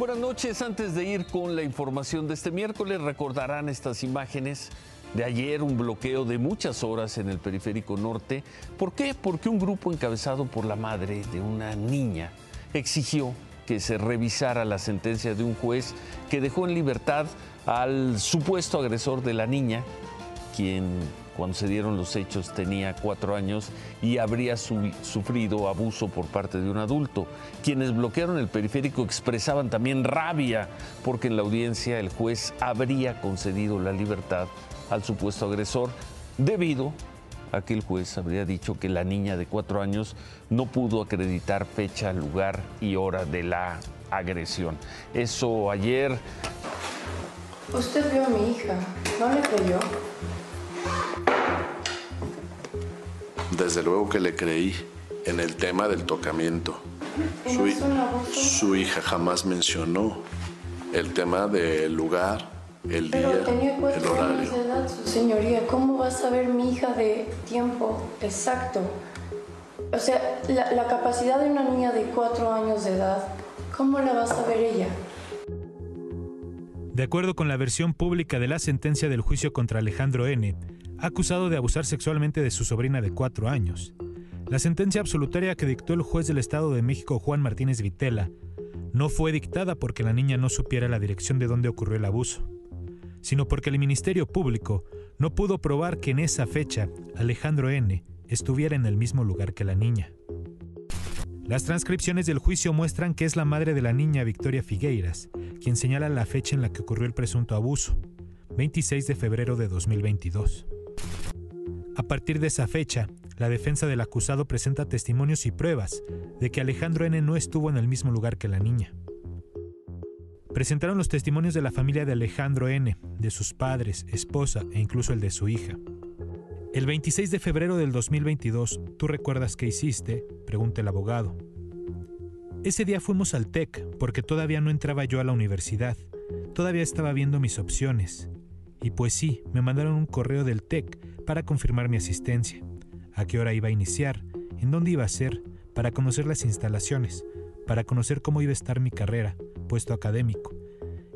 Buenas noches. Antes de ir con la información de este miércoles, recordarán estas imágenes de ayer, un bloqueo de muchas horas en el periférico norte. ¿Por qué? Porque un grupo encabezado por la madre de una niña exigió que se revisara la sentencia de un juez que dejó en libertad al supuesto agresor de la niña, quien cuando se dieron los hechos tenía cuatro años y habría sufrido abuso por parte de un adulto. Quienes bloquearon el periférico expresaban también rabia porque en la audiencia el juez habría concedido la libertad al supuesto agresor debido a que el juez habría dicho que la niña de cuatro años no pudo acreditar fecha, lugar y hora de la agresión. Eso ayer... Usted vio a mi hija, ¿no le creyó? Desde luego que le creí en el tema del tocamiento. Su, su hija jamás mencionó el tema del lugar, el Pero día, tenía el cuatro años horario. de edad, su señoría. ¿Cómo va a saber mi hija de tiempo exacto? O sea, la, la capacidad de una niña de cuatro años de edad, ¿cómo la va a saber ella? De acuerdo con la versión pública de la sentencia del juicio contra Alejandro N., acusado de abusar sexualmente de su sobrina de cuatro años, la sentencia absolutaria que dictó el juez del Estado de México Juan Martínez Vitela no fue dictada porque la niña no supiera la dirección de dónde ocurrió el abuso, sino porque el Ministerio Público no pudo probar que en esa fecha Alejandro N. estuviera en el mismo lugar que la niña. Las transcripciones del juicio muestran que es la madre de la niña Victoria Figueiras quien señala la fecha en la que ocurrió el presunto abuso, 26 de febrero de 2022. A partir de esa fecha, la defensa del acusado presenta testimonios y pruebas de que Alejandro N. no estuvo en el mismo lugar que la niña. Presentaron los testimonios de la familia de Alejandro N., de sus padres, esposa e incluso el de su hija. El 26 de febrero del 2022, ¿tú recuerdas qué hiciste? pregunta el abogado. Ese día fuimos al TEC porque todavía no entraba yo a la universidad. Todavía estaba viendo mis opciones. Y pues sí, me mandaron un correo del TEC para confirmar mi asistencia. A qué hora iba a iniciar, en dónde iba a ser, para conocer las instalaciones, para conocer cómo iba a estar mi carrera, puesto académico.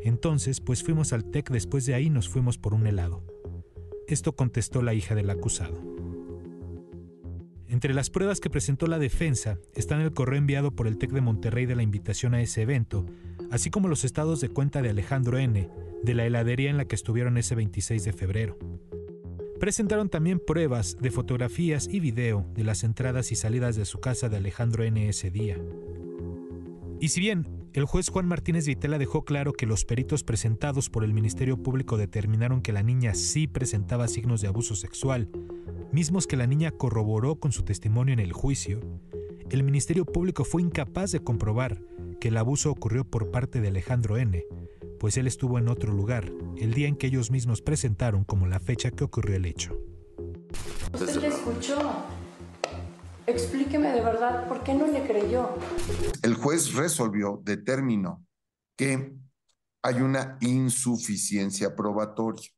Entonces, pues fuimos al TEC, después de ahí nos fuimos por un helado. Esto contestó la hija del acusado. Entre las pruebas que presentó la defensa están el correo enviado por el TEC de Monterrey de la invitación a ese evento, así como los estados de cuenta de Alejandro N., de la heladería en la que estuvieron ese 26 de febrero. Presentaron también pruebas de fotografías y video de las entradas y salidas de su casa de Alejandro N. ese día. Y si bien el juez Juan Martínez Vitela dejó claro que los peritos presentados por el Ministerio Público determinaron que la niña sí presentaba signos de abuso sexual, mismos que la niña corroboró con su testimonio en el juicio, el Ministerio Público fue incapaz de comprobar que el abuso ocurrió por parte de Alejandro N., pues él estuvo en otro lugar, el día en que ellos mismos presentaron como la fecha que ocurrió el hecho. Usted le escuchó. Explíqueme de verdad por qué no le creyó. El juez resolvió, determinó que hay una insuficiencia probatoria.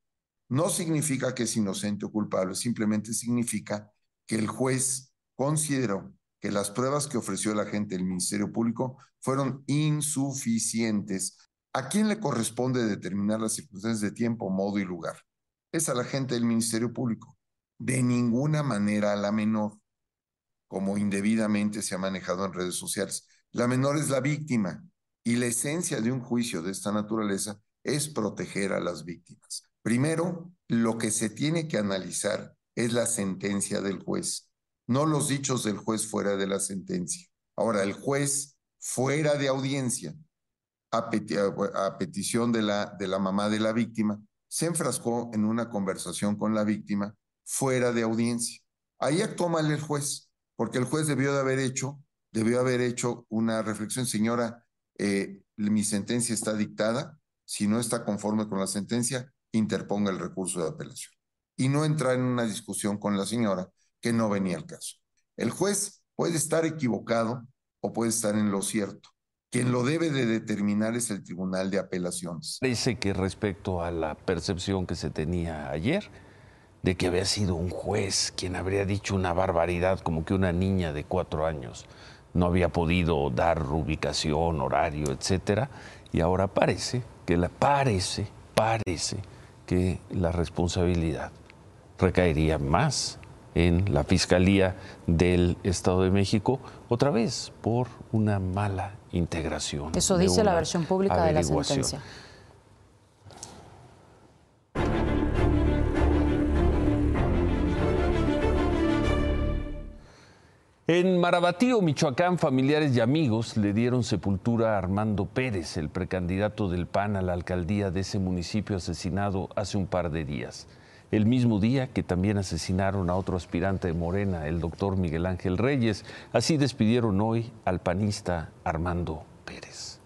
No significa que es inocente o culpable, simplemente significa que el juez consideró que las pruebas que ofreció el agente del Ministerio Público fueron insuficientes. ¿A quién le corresponde determinar las circunstancias de tiempo, modo y lugar? Es a la gente del Ministerio Público. De ninguna manera a la menor, como indebidamente se ha manejado en redes sociales. La menor es la víctima y la esencia de un juicio de esta naturaleza es proteger a las víctimas. Primero, lo que se tiene que analizar es la sentencia del juez, no los dichos del juez fuera de la sentencia. Ahora, el juez fuera de audiencia, a, peti a petición de la, de la mamá de la víctima, se enfrascó en una conversación con la víctima fuera de audiencia. Ahí actuó mal el juez, porque el juez debió de haber hecho, debió haber hecho una reflexión, señora, eh, mi sentencia está dictada, si no está conforme con la sentencia, interponga el recurso de apelación. Y no entrar en una discusión con la señora que no venía al caso. El juez puede estar equivocado o puede estar en lo cierto. Quien lo debe de determinar es el Tribunal de Apelaciones. Parece que respecto a la percepción que se tenía ayer, de que había sido un juez quien habría dicho una barbaridad como que una niña de cuatro años no había podido dar ubicación, horario, etcétera, y ahora parece que la parece, parece que la responsabilidad recaería más en la Fiscalía del Estado de México, otra vez por una mala integración. Eso dice la versión pública de la sentencia. En Marabatío, Michoacán, familiares y amigos le dieron sepultura a Armando Pérez, el precandidato del PAN a la alcaldía de ese municipio asesinado hace un par de días. El mismo día que también asesinaron a otro aspirante de Morena, el doctor Miguel Ángel Reyes. Así despidieron hoy al panista Armando Pérez.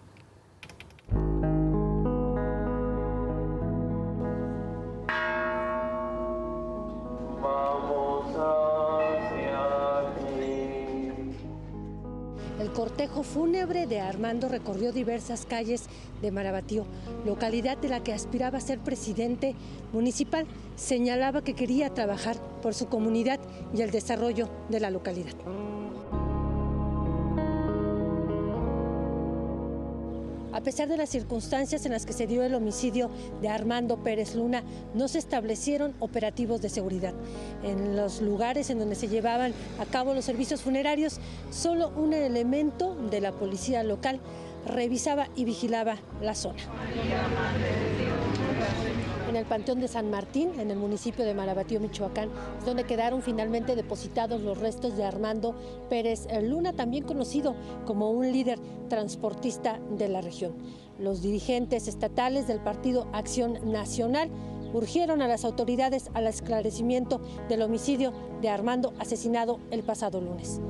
Cortejo fúnebre de Armando recorrió diversas calles de Marabatío, localidad de la que aspiraba a ser presidente municipal. Señalaba que quería trabajar por su comunidad y el desarrollo de la localidad. A pesar de las circunstancias en las que se dio el homicidio de Armando Pérez Luna, no se establecieron operativos de seguridad. En los lugares en donde se llevaban a cabo los servicios funerarios, solo un elemento de la policía local revisaba y vigilaba la zona el Panteón de San Martín, en el municipio de Marabatío, Michoacán, donde quedaron finalmente depositados los restos de Armando Pérez Luna, también conocido como un líder transportista de la región. Los dirigentes estatales del Partido Acción Nacional urgieron a las autoridades al esclarecimiento del homicidio de Armando asesinado el pasado lunes.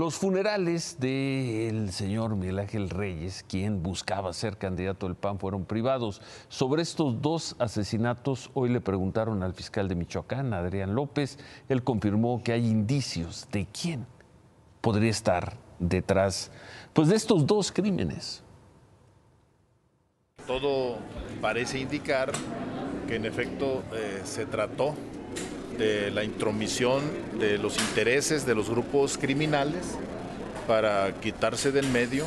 Los funerales del señor Miguel Ángel Reyes, quien buscaba ser candidato del PAN, fueron privados. Sobre estos dos asesinatos, hoy le preguntaron al fiscal de Michoacán, Adrián López. Él confirmó que hay indicios de quién podría estar detrás pues, de estos dos crímenes. Todo parece indicar que en efecto eh, se trató de la intromisión de los intereses de los grupos criminales para quitarse del medio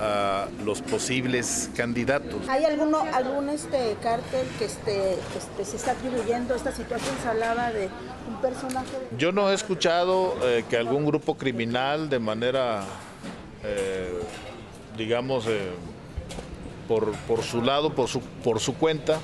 a los posibles candidatos. ¿Hay alguno, algún este cártel que este, este, se está atribuyendo esta situación? Se hablaba de un personaje. Yo no he escuchado eh, que algún grupo criminal de manera, eh, digamos, eh, por, por, su lado, por su, por su cuenta,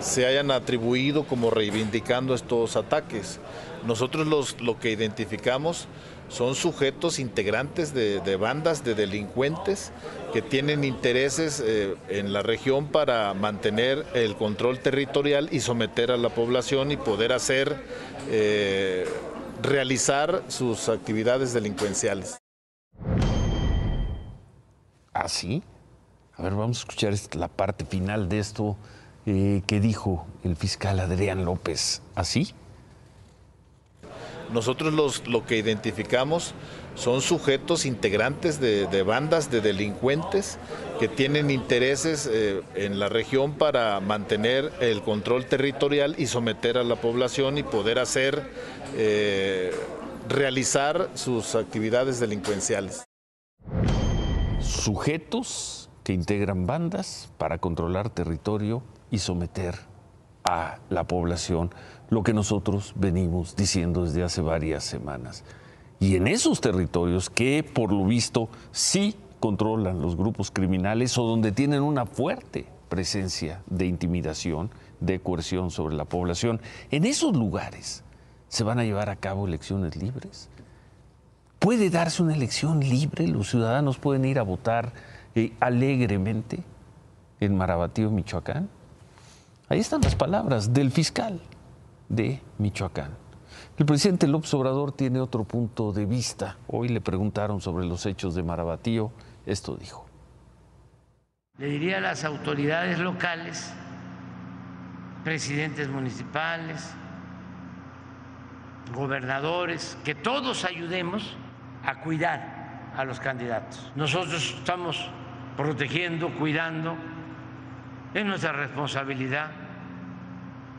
se hayan atribuido como reivindicando estos ataques. Nosotros los, lo que identificamos son sujetos integrantes de, bandas de delincuentes que tienen intereses eh, en la región para mantener el control territorial y someter a la población y poder hacer, eh, realizar sus actividades delincuenciales. ¿Así? ¿Ah, a ver, vamos a escuchar la parte final de esto eh, que dijo el fiscal Adrián López. ¿Así? Nosotros los, lo que identificamos son sujetos integrantes de, bandas de delincuentes que tienen intereses eh, en la región para mantener el control territorial y someter a la población y poder hacer, eh, realizar sus actividades delincuenciales. Sujetos que integran bandas para controlar territorio y someter a la población, lo que nosotros venimos diciendo desde hace varias semanas. Y en esos territorios que por lo visto sí controlan los grupos criminales o donde tienen una fuerte presencia de intimidación, de coerción sobre la población, en esos lugares se van a llevar a cabo elecciones libres. ¿Puede darse una elección libre? ¿Los ciudadanos pueden ir a votar eh, alegremente en Marabatío, Michoacán? Ahí están las palabras del fiscal de Michoacán. El presidente López Obrador tiene otro punto de vista. Hoy le preguntaron sobre los hechos de Marabatío. Esto dijo. Le diría a las autoridades locales, presidentes municipales, gobernadores, que todos ayudemos a cuidar a los candidatos. Nosotros estamos protegiendo, cuidando es nuestra responsabilidad,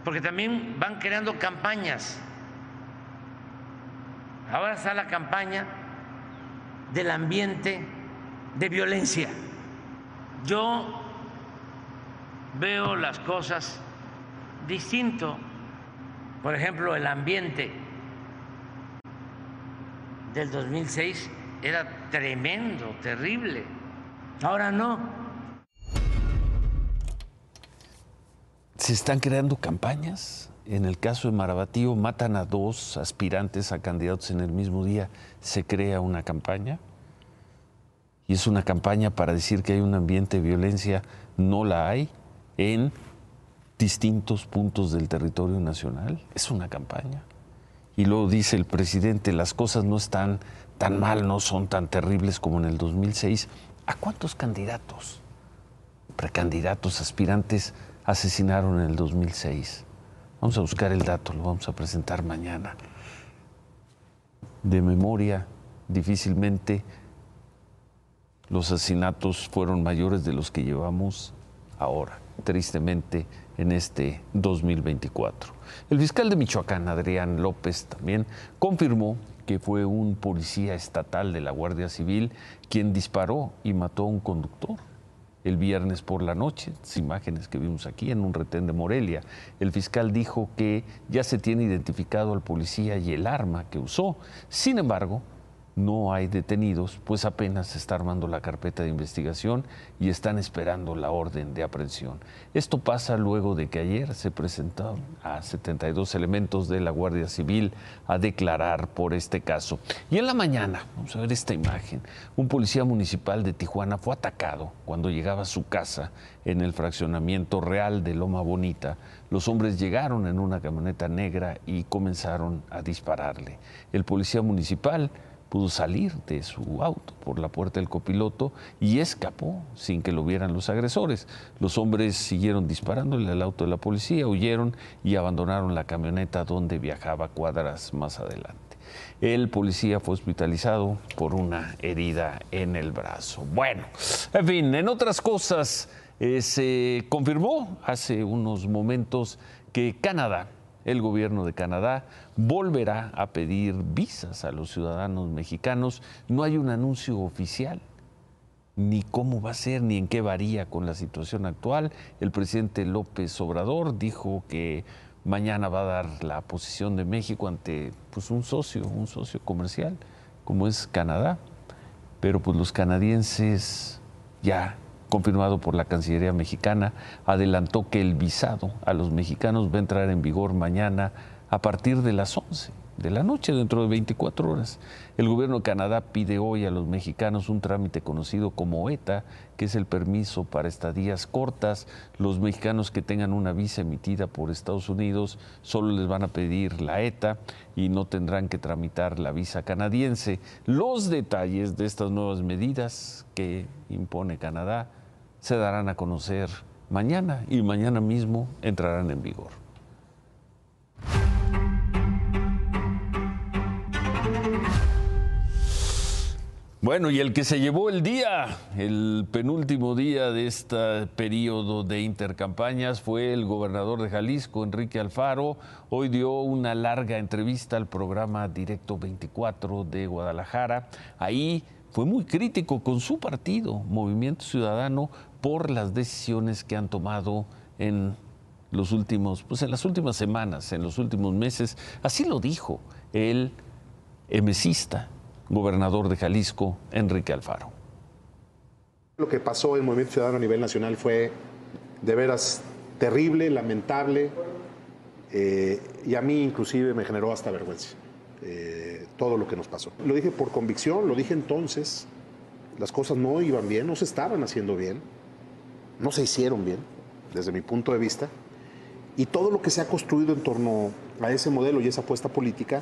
porque también van creando campañas Ahora está la campaña del ambiente de violencia. Yo veo las cosas distinto. Por ejemplo, el ambiente del 2006 era tremendo, terrible. Ahora no. Se están creando campañas. En el caso de Marabatío, matan a dos aspirantes a candidatos en el mismo día. Se crea una campaña. Y es una campaña para decir que hay un ambiente de violencia. No la hay en distintos puntos del territorio nacional. Es una campaña. Y luego dice el presidente, las cosas no están tan mal, no son tan terribles como en el 2006. ¿A cuántos candidatos, precandidatos, aspirantes asesinaron en el 2006? Vamos a buscar el dato, lo vamos a presentar mañana. De memoria, difícilmente los asesinatos fueron mayores de los que llevamos ahora, tristemente en este 2024. El fiscal de Michoacán, Adrián López, también confirmó que fue un policía estatal de la Guardia Civil quien disparó y mató a un conductor el viernes por la noche, imágenes que vimos aquí en un retén de Morelia. El fiscal dijo que ya se tiene identificado al policía y el arma que usó. Sin embargo, no hay detenidos, pues apenas se está armando la carpeta de investigación y están esperando la orden de aprehensión. Esto pasa luego de que ayer se presentaron a 72 elementos de la Guardia Civil a declarar por este caso. Y en la mañana, vamos a ver esta imagen, un policía municipal de Tijuana fue atacado cuando llegaba a su casa en el fraccionamiento real de Loma Bonita. Los hombres llegaron en una camioneta negra y comenzaron a dispararle. El policía municipal pudo salir de su auto por la puerta del copiloto y escapó sin que lo vieran los agresores. Los hombres siguieron disparándole al auto de la policía, huyeron y abandonaron la camioneta donde viajaba cuadras más adelante. El policía fue hospitalizado por una herida en el brazo. Bueno, en fin, en otras cosas, eh, se confirmó hace unos momentos que Canadá el gobierno de Canadá volverá a pedir visas a los ciudadanos mexicanos. No hay un anuncio oficial ni cómo va a ser, ni en qué varía con la situación actual. El presidente López Obrador dijo que mañana va a dar la posición de México ante pues, un socio, un socio comercial, como es Canadá. Pero pues los canadienses ya confirmado por la Cancillería mexicana, adelantó que el visado a los mexicanos va a entrar en vigor mañana a partir de las 11 de la noche, dentro de 24 horas. El gobierno de Canadá pide hoy a los mexicanos un trámite conocido como ETA, que es el permiso para estadías cortas. Los mexicanos que tengan una visa emitida por Estados Unidos solo les van a pedir la ETA y no tendrán que tramitar la visa canadiense. Los detalles de estas nuevas medidas que impone Canadá se darán a conocer mañana y mañana mismo entrarán en vigor. Bueno, y el que se llevó el día, el penúltimo día de este periodo de intercampañas fue el gobernador de Jalisco, Enrique Alfaro. Hoy dio una larga entrevista al programa Directo 24 de Guadalajara. Ahí fue muy crítico con su partido, Movimiento Ciudadano, por las decisiones que han tomado en los últimos, pues en las últimas semanas, en los últimos meses. Así lo dijo el emesista, gobernador de Jalisco, Enrique Alfaro. Lo que pasó en Movimiento Ciudadano a nivel nacional fue de veras terrible, lamentable, eh, y a mí inclusive me generó hasta vergüenza eh, todo lo que nos pasó. Lo dije por convicción, lo dije entonces, las cosas no iban bien, no se estaban haciendo bien no se hicieron bien, desde mi punto de vista, y todo lo que se ha construido en torno a ese modelo y esa apuesta política,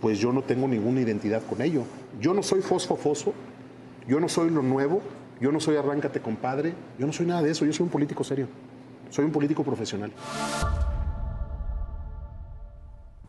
pues yo no tengo ninguna identidad con ello. Yo no soy fosfofoso, yo no soy lo nuevo, yo no soy arráncate compadre, yo no soy nada de eso, yo soy un político serio, soy un político profesional.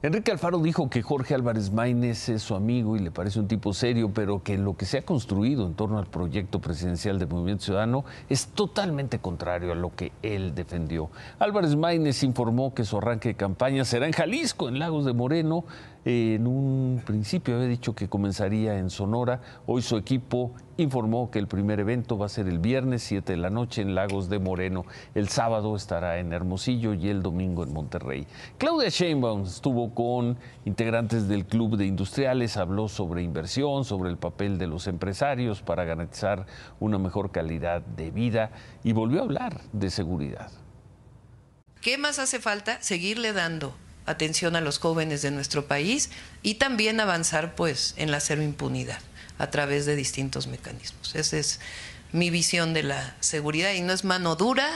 Enrique Alfaro dijo que Jorge Álvarez Maínez es su amigo y le parece un tipo serio, pero que lo que se ha construido en torno al proyecto presidencial de Movimiento Ciudadano es totalmente contrario a lo que él defendió. Álvarez Maínez informó que su arranque de campaña será en Jalisco, en Lagos de Moreno, En un principio había dicho que comenzaría en Sonora. Hoy su equipo informó que el primer evento va a ser el viernes 7 de la noche en Lagos de Moreno. El sábado estará en Hermosillo y el domingo en Monterrey. Claudia Sheinbaum estuvo con integrantes del Club de Industriales, habló sobre inversión, sobre el papel de los empresarios para garantizar una mejor calidad de vida y volvió a hablar de seguridad. ¿Qué más hace falta? Seguirle dando atención a los jóvenes de nuestro país y también avanzar pues en la cero impunidad a través de distintos mecanismos. Esa es mi visión de la seguridad y no es mano dura,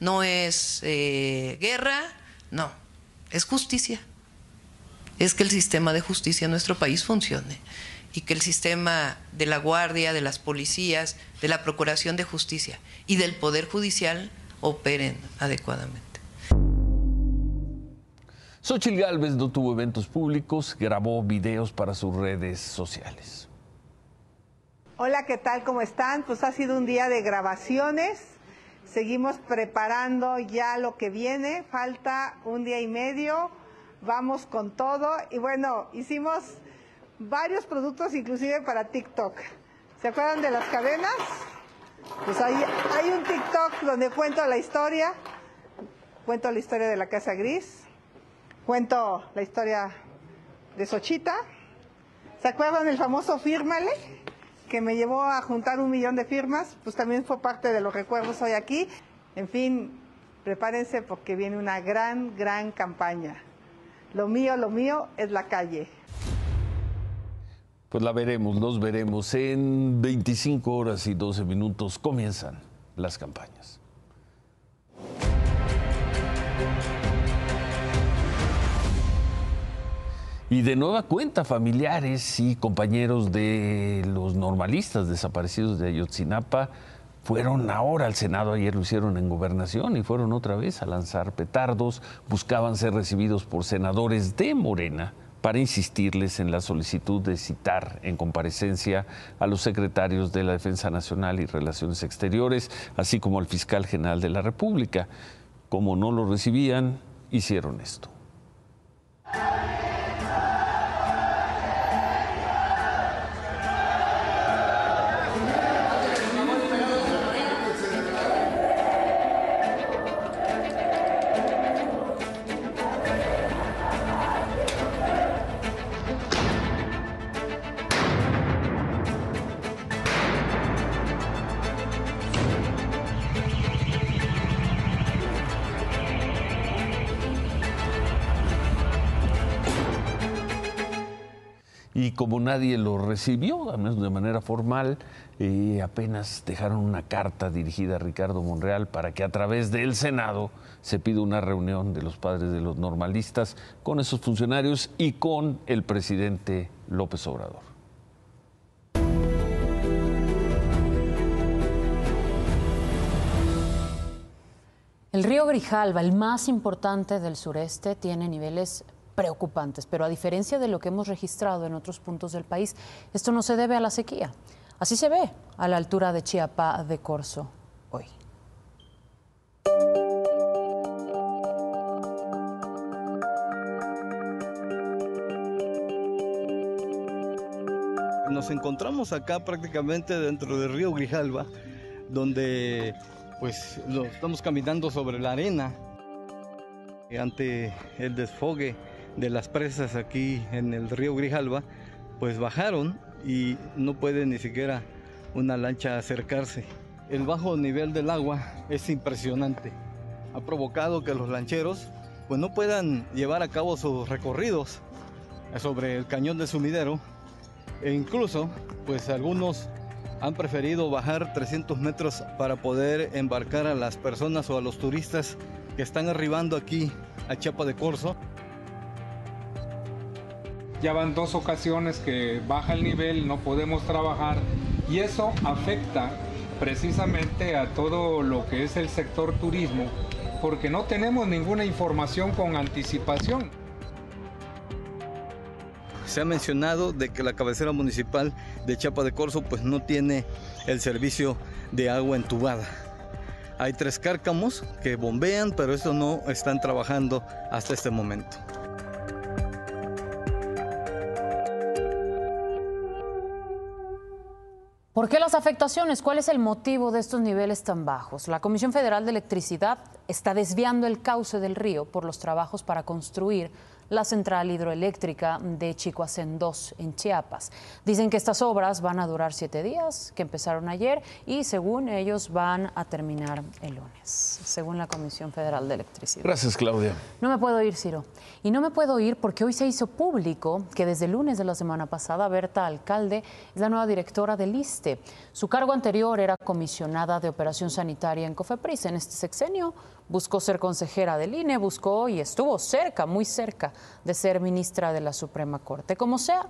no es eh, guerra, no, es justicia. Es que el sistema de justicia en nuestro país funcione y que el sistema de la guardia, de las policías, de la procuración de justicia y del poder judicial operen adecuadamente. Xochitl Gálvez no tuvo eventos públicos, grabó videos para sus redes sociales. Hola, ¿qué tal? ¿Cómo están? Pues ha sido un día de grabaciones. Seguimos preparando ya lo que viene. Falta un día y medio. Vamos con todo. Y bueno, hicimos varios productos inclusive para TikTok. ¿Se acuerdan de las cadenas? Pues hay, hay un TikTok donde cuento la historia. Cuento la historia de la Casa Gris Cuento la historia de Sochita. ¿Se acuerdan del famoso Fírmale? Que me llevó a juntar un millón de firmas. Pues también fue parte de los recuerdos hoy aquí. En fin, prepárense porque viene una gran, gran campaña. Lo mío, lo mío es la calle. Pues la veremos, los veremos. En 25 horas y 12 minutos comienzan las campañas. Y de nueva cuenta, familiares y compañeros de los normalistas desaparecidos de Ayotzinapa fueron ahora al Senado, ayer lo hicieron en gobernación y fueron otra vez a lanzar petardos, buscaban ser recibidos por senadores de Morena para insistirles en la solicitud de citar en comparecencia a los secretarios de la Defensa Nacional y Relaciones Exteriores, así como al fiscal general de la República. Como no lo recibían, hicieron esto. Como nadie lo recibió, al menos de manera formal, eh, apenas dejaron una carta dirigida a Ricardo Monreal para que a través del Senado se pida una reunión de los padres de los normalistas con esos funcionarios y con el presidente López Obrador. El río Grijalva, el más importante del sureste, tiene niveles preocupantes, pero a diferencia de lo que hemos registrado en otros puntos del país, esto no se debe a la sequía. Así se ve a la altura de Chiapa de Corzo hoy. Nos encontramos acá prácticamente dentro del río Grijalva, donde pues estamos caminando sobre la arena ante el desfogue de las presas aquí en el río Grijalva, pues bajaron y no puede ni siquiera una lancha acercarse. El bajo nivel del agua es impresionante. Ha provocado que los lancheros pues no puedan llevar a cabo sus recorridos sobre el cañón de sumidero e incluso pues algunos han preferido bajar 300 metros para poder embarcar a las personas o a los turistas que están arribando aquí a Chiapa de Corzo. Ya van dos ocasiones que baja el nivel, no podemos trabajar y eso afecta precisamente a todo lo que es el sector turismo porque no tenemos ninguna información con anticipación. Se ha mencionado de que la cabecera municipal de Chapa de Corzo pues no tiene el servicio de agua entubada. Hay tres cárcamos que bombean, pero eso no están trabajando hasta este momento. ¿Por qué las afectaciones? ¿Cuál es el motivo de estos niveles tan bajos? La Comisión Federal de Electricidad está desviando el cauce del río por los trabajos para construir la central hidroeléctrica de Chicoacén 2 en Chiapas. Dicen que estas obras van a durar siete días, que empezaron ayer y según ellos van a terminar el lunes, según la Comisión Federal de Electricidad. Gracias, Claudia. No me puedo ir, Ciro. Y no me puedo ir porque hoy se hizo público que desde el lunes de la semana pasada Berta Alcalde es la nueva directora del ISTE. Su cargo anterior era comisionada de operación sanitaria en Cofepris. En este sexenio buscó ser consejera del INE, buscó y estuvo cerca, muy cerca de ser ministra de la Suprema Corte. Como sea,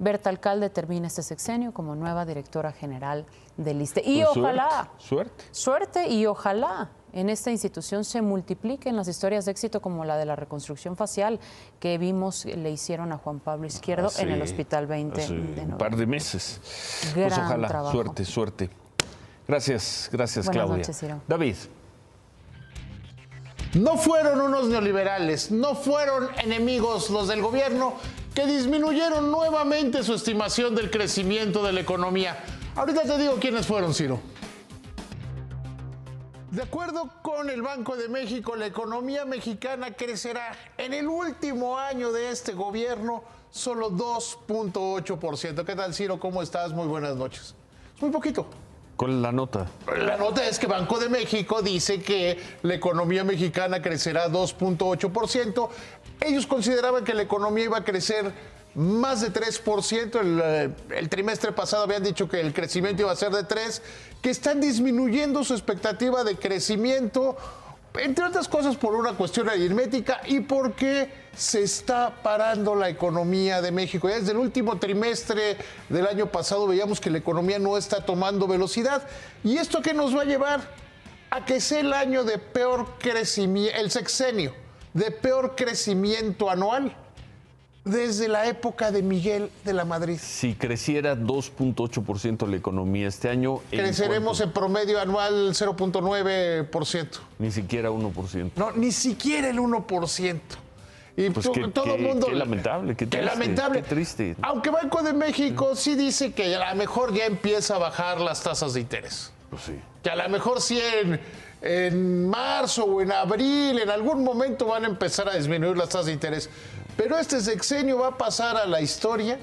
Berta Alcalde termina este sexenio como nueva directora general del ISTE. Y pues ojalá. Suerte. Suerte y ojalá en esta institución se multipliquen las historias de éxito como la de la reconstrucción facial que vimos le hicieron a Juan Pablo Izquierdo en el Hospital 20 de Un par de meses. pues ojalá, suerte, suerte. Gracias, gracias Claudia. David. No fueron unos neoliberales, no fueron enemigos los del gobierno que disminuyeron nuevamente su estimación del crecimiento de la economía. Ahorita te digo quiénes fueron, Ciro. De acuerdo con el Banco de México, la economía mexicana crecerá en el último año de este gobierno solo 2.8%. ¿Qué tal, Ciro? ¿Cómo estás? Muy buenas noches. Es muy poquito. ¿Cuál es la nota? La nota es que Banco de México dice que la economía mexicana crecerá 2.8%. Ellos consideraban que la economía iba a crecer más de 3%. El, eh, el, trimestre pasado habían dicho que el crecimiento iba a ser de 3%, que están disminuyendo su expectativa de crecimiento entre otras cosas por una cuestión aritmética y porque se está parando la economía de México. Ya desde el último trimestre del año pasado veíamos que la economía no está tomando velocidad. ¿Y esto qué nos va a llevar? A que sea el año de peor crecimiento, el sexenio, de peor crecimiento anual desde la época de Miguel de la Madrid. Si creciera 2.8% la economía este año... Creceremos en, promedio anual 0.9%. Ni siquiera 1%. No, ni siquiera el 1%. Y pues todo el mundo... Qué lamentable, qué triste. Qué lamentable. Qué triste. Aunque Banco de México sí dice que a lo mejor ya empieza a bajar las tasas de interés. Pues sí. Que a lo mejor sí en, en marzo o en abril, en algún momento van a empezar a disminuir las tasas de interés. Pero este sexenio va a pasar a la historia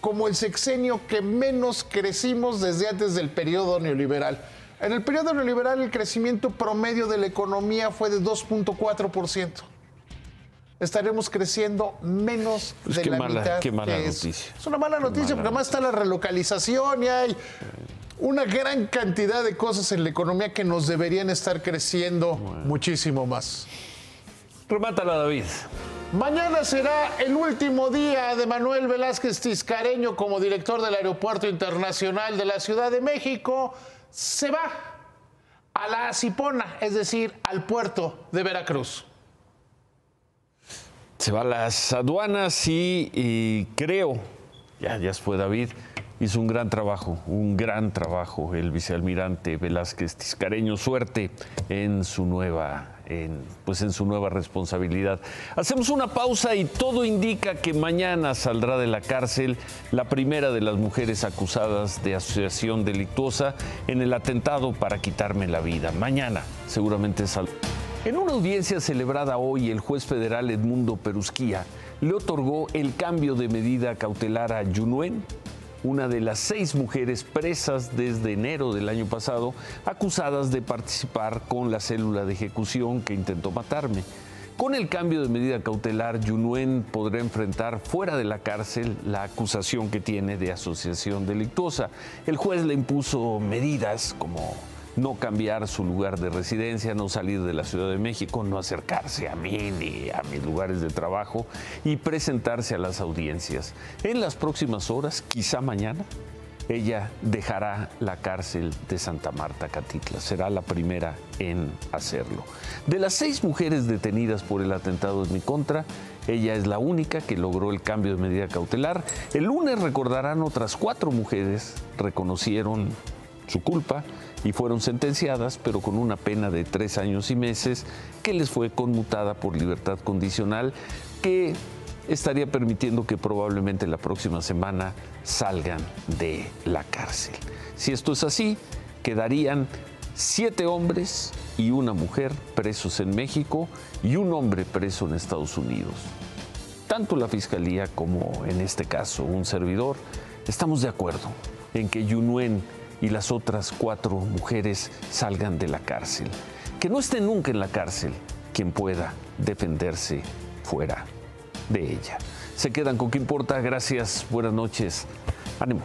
como el sexenio que menos crecimos desde antes del periodo neoliberal. En el periodo neoliberal el crecimiento promedio de la economía fue de 2.4%. Estaremos creciendo menos pues de la mitad. Qué mala noticia. Es una mala noticia porque además está la relocalización y hay una gran cantidad de cosas en la economía que nos deberían estar creciendo muchísimo más. Remátala, David. Mañana será el último día de Manuel Velázquez Tiscareño como director del Aeropuerto Internacional de la Ciudad de México. Se va a la Cipona, es decir, al puerto de Veracruz. Se va a las aduanas y, creo, ya, ya fue David, hizo un gran trabajo, un gran trabajo el vicealmirante Velázquez Tiscareño. Suerte en su nueva en, pues en su nueva responsabilidad. Hacemos una pausa y todo indica que mañana saldrá de la cárcel la primera de las mujeres acusadas de asociación delictuosa en el atentado para quitarme la vida. Mañana seguramente saldrá. En una audiencia celebrada hoy, el juez federal Edmundo Perusquía le otorgó el cambio de medida cautelar a Yunuen una de las seis mujeres presas desde enero del año pasado, acusadas de participar con la célula de ejecución que intentó matarme. Con el cambio de medida cautelar, Yunuen podrá enfrentar fuera de la cárcel la acusación que tiene de asociación delictuosa. El juez le impuso medidas como no cambiar su lugar de residencia, no salir de la Ciudad de México, no acercarse a mí ni a mis lugares de trabajo y presentarse a las audiencias. En las próximas horas, quizá mañana, ella dejará la cárcel de Santa Marta Catitla. Será la primera en hacerlo. De las seis mujeres detenidas por el atentado en mi contra, ella es la única que logró el cambio de medida cautelar. El lunes recordarán otras cuatro mujeres reconocieron su culpa y fueron sentenciadas, pero con una pena de tres años y meses que les fue conmutada por libertad condicional, que estaría permitiendo que probablemente la próxima semana salgan de la cárcel. Si esto es así, quedarían siete hombres y una mujer presos en México y un hombre preso en Estados Unidos. Tanto la Fiscalía como en este caso un servidor estamos de acuerdo en que Yunuen y las otras cuatro mujeres salgan de la cárcel. Que no esté nunca en la cárcel quien pueda defenderse fuera de ella. Se quedan con qué importa. Gracias. Buenas noches. Ánimo.